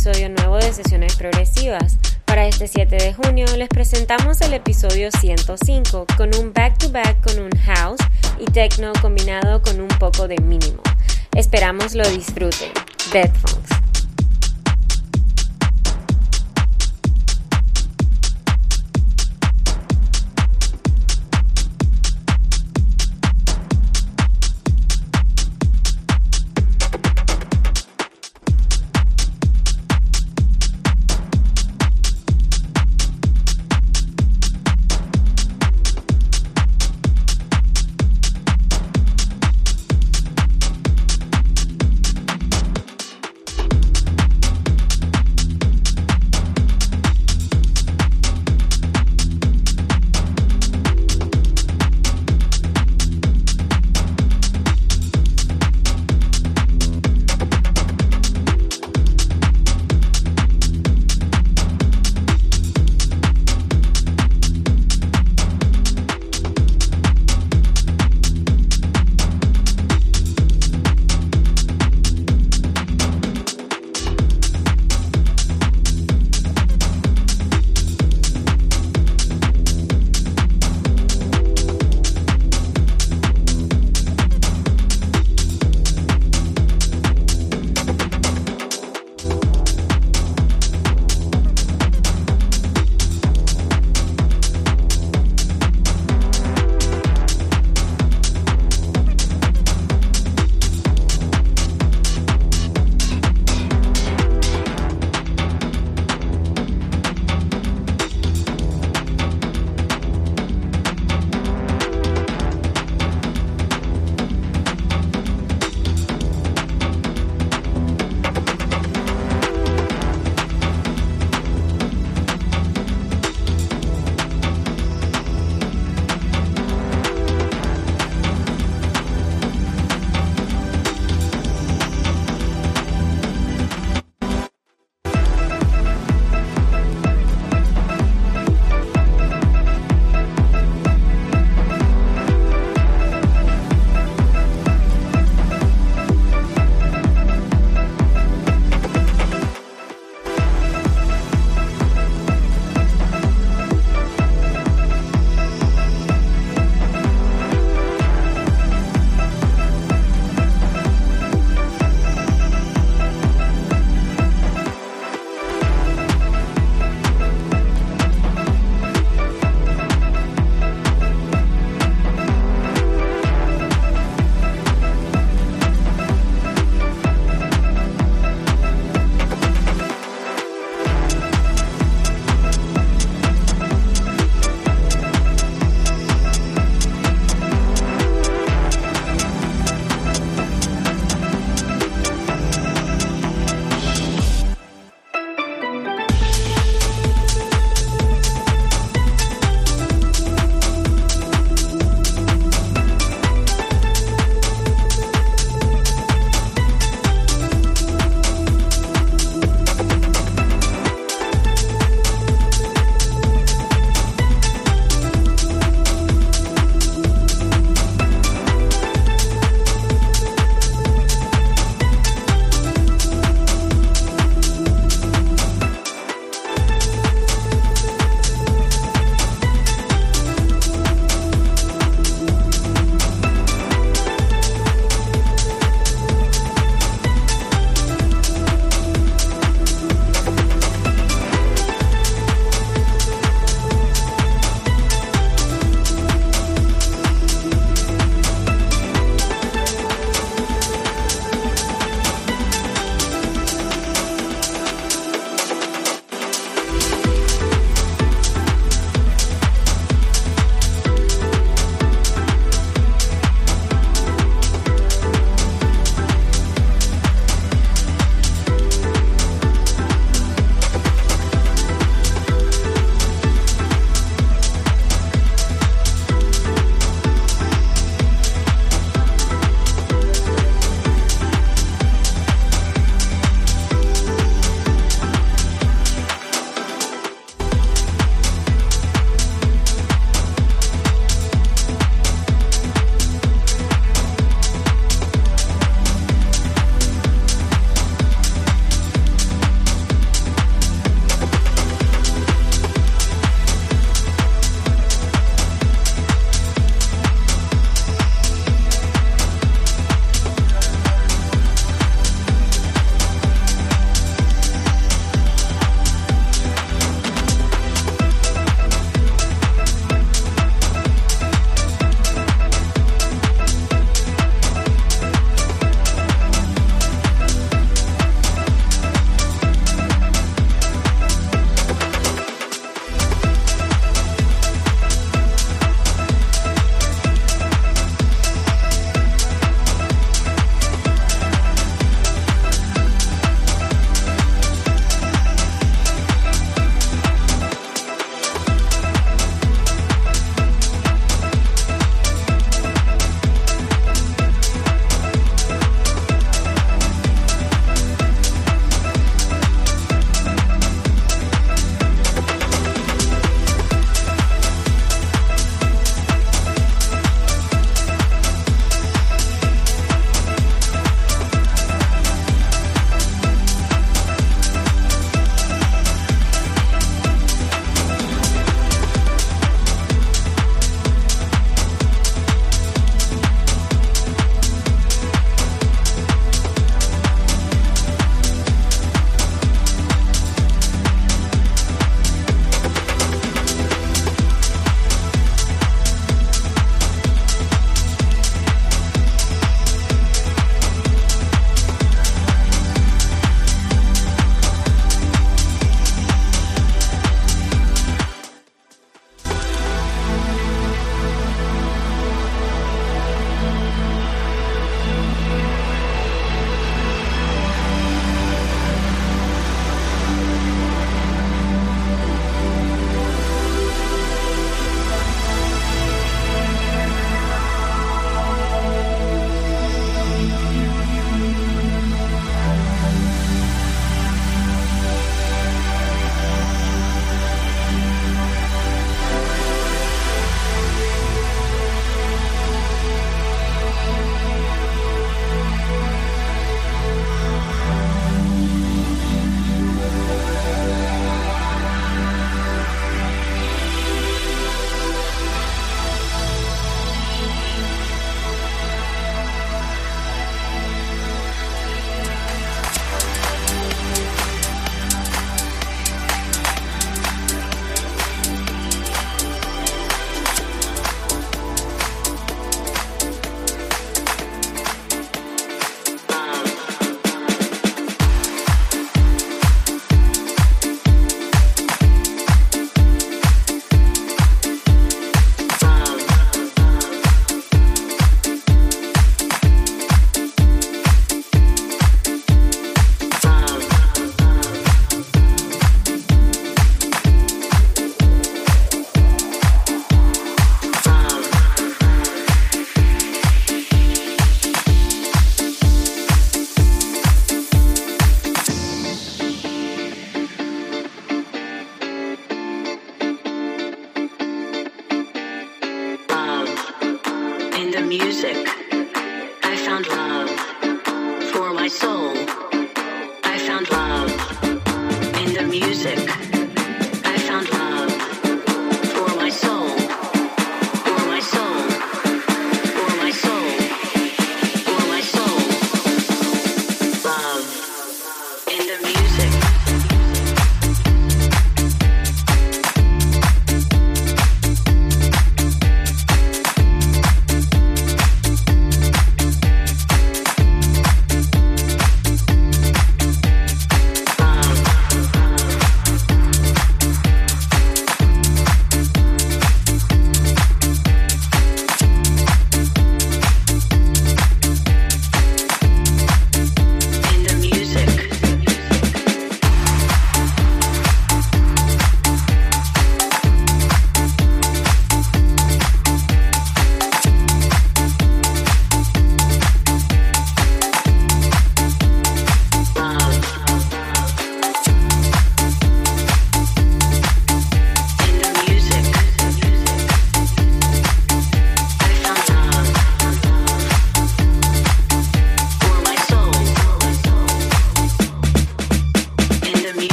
episodio nuevo de Sesiones Progresivas. Para este 7 de junio les presentamos el episodio 105 con un back-to-back con un house y techno combinado con un poco de mínimo. Esperamos lo disfruten. Funks.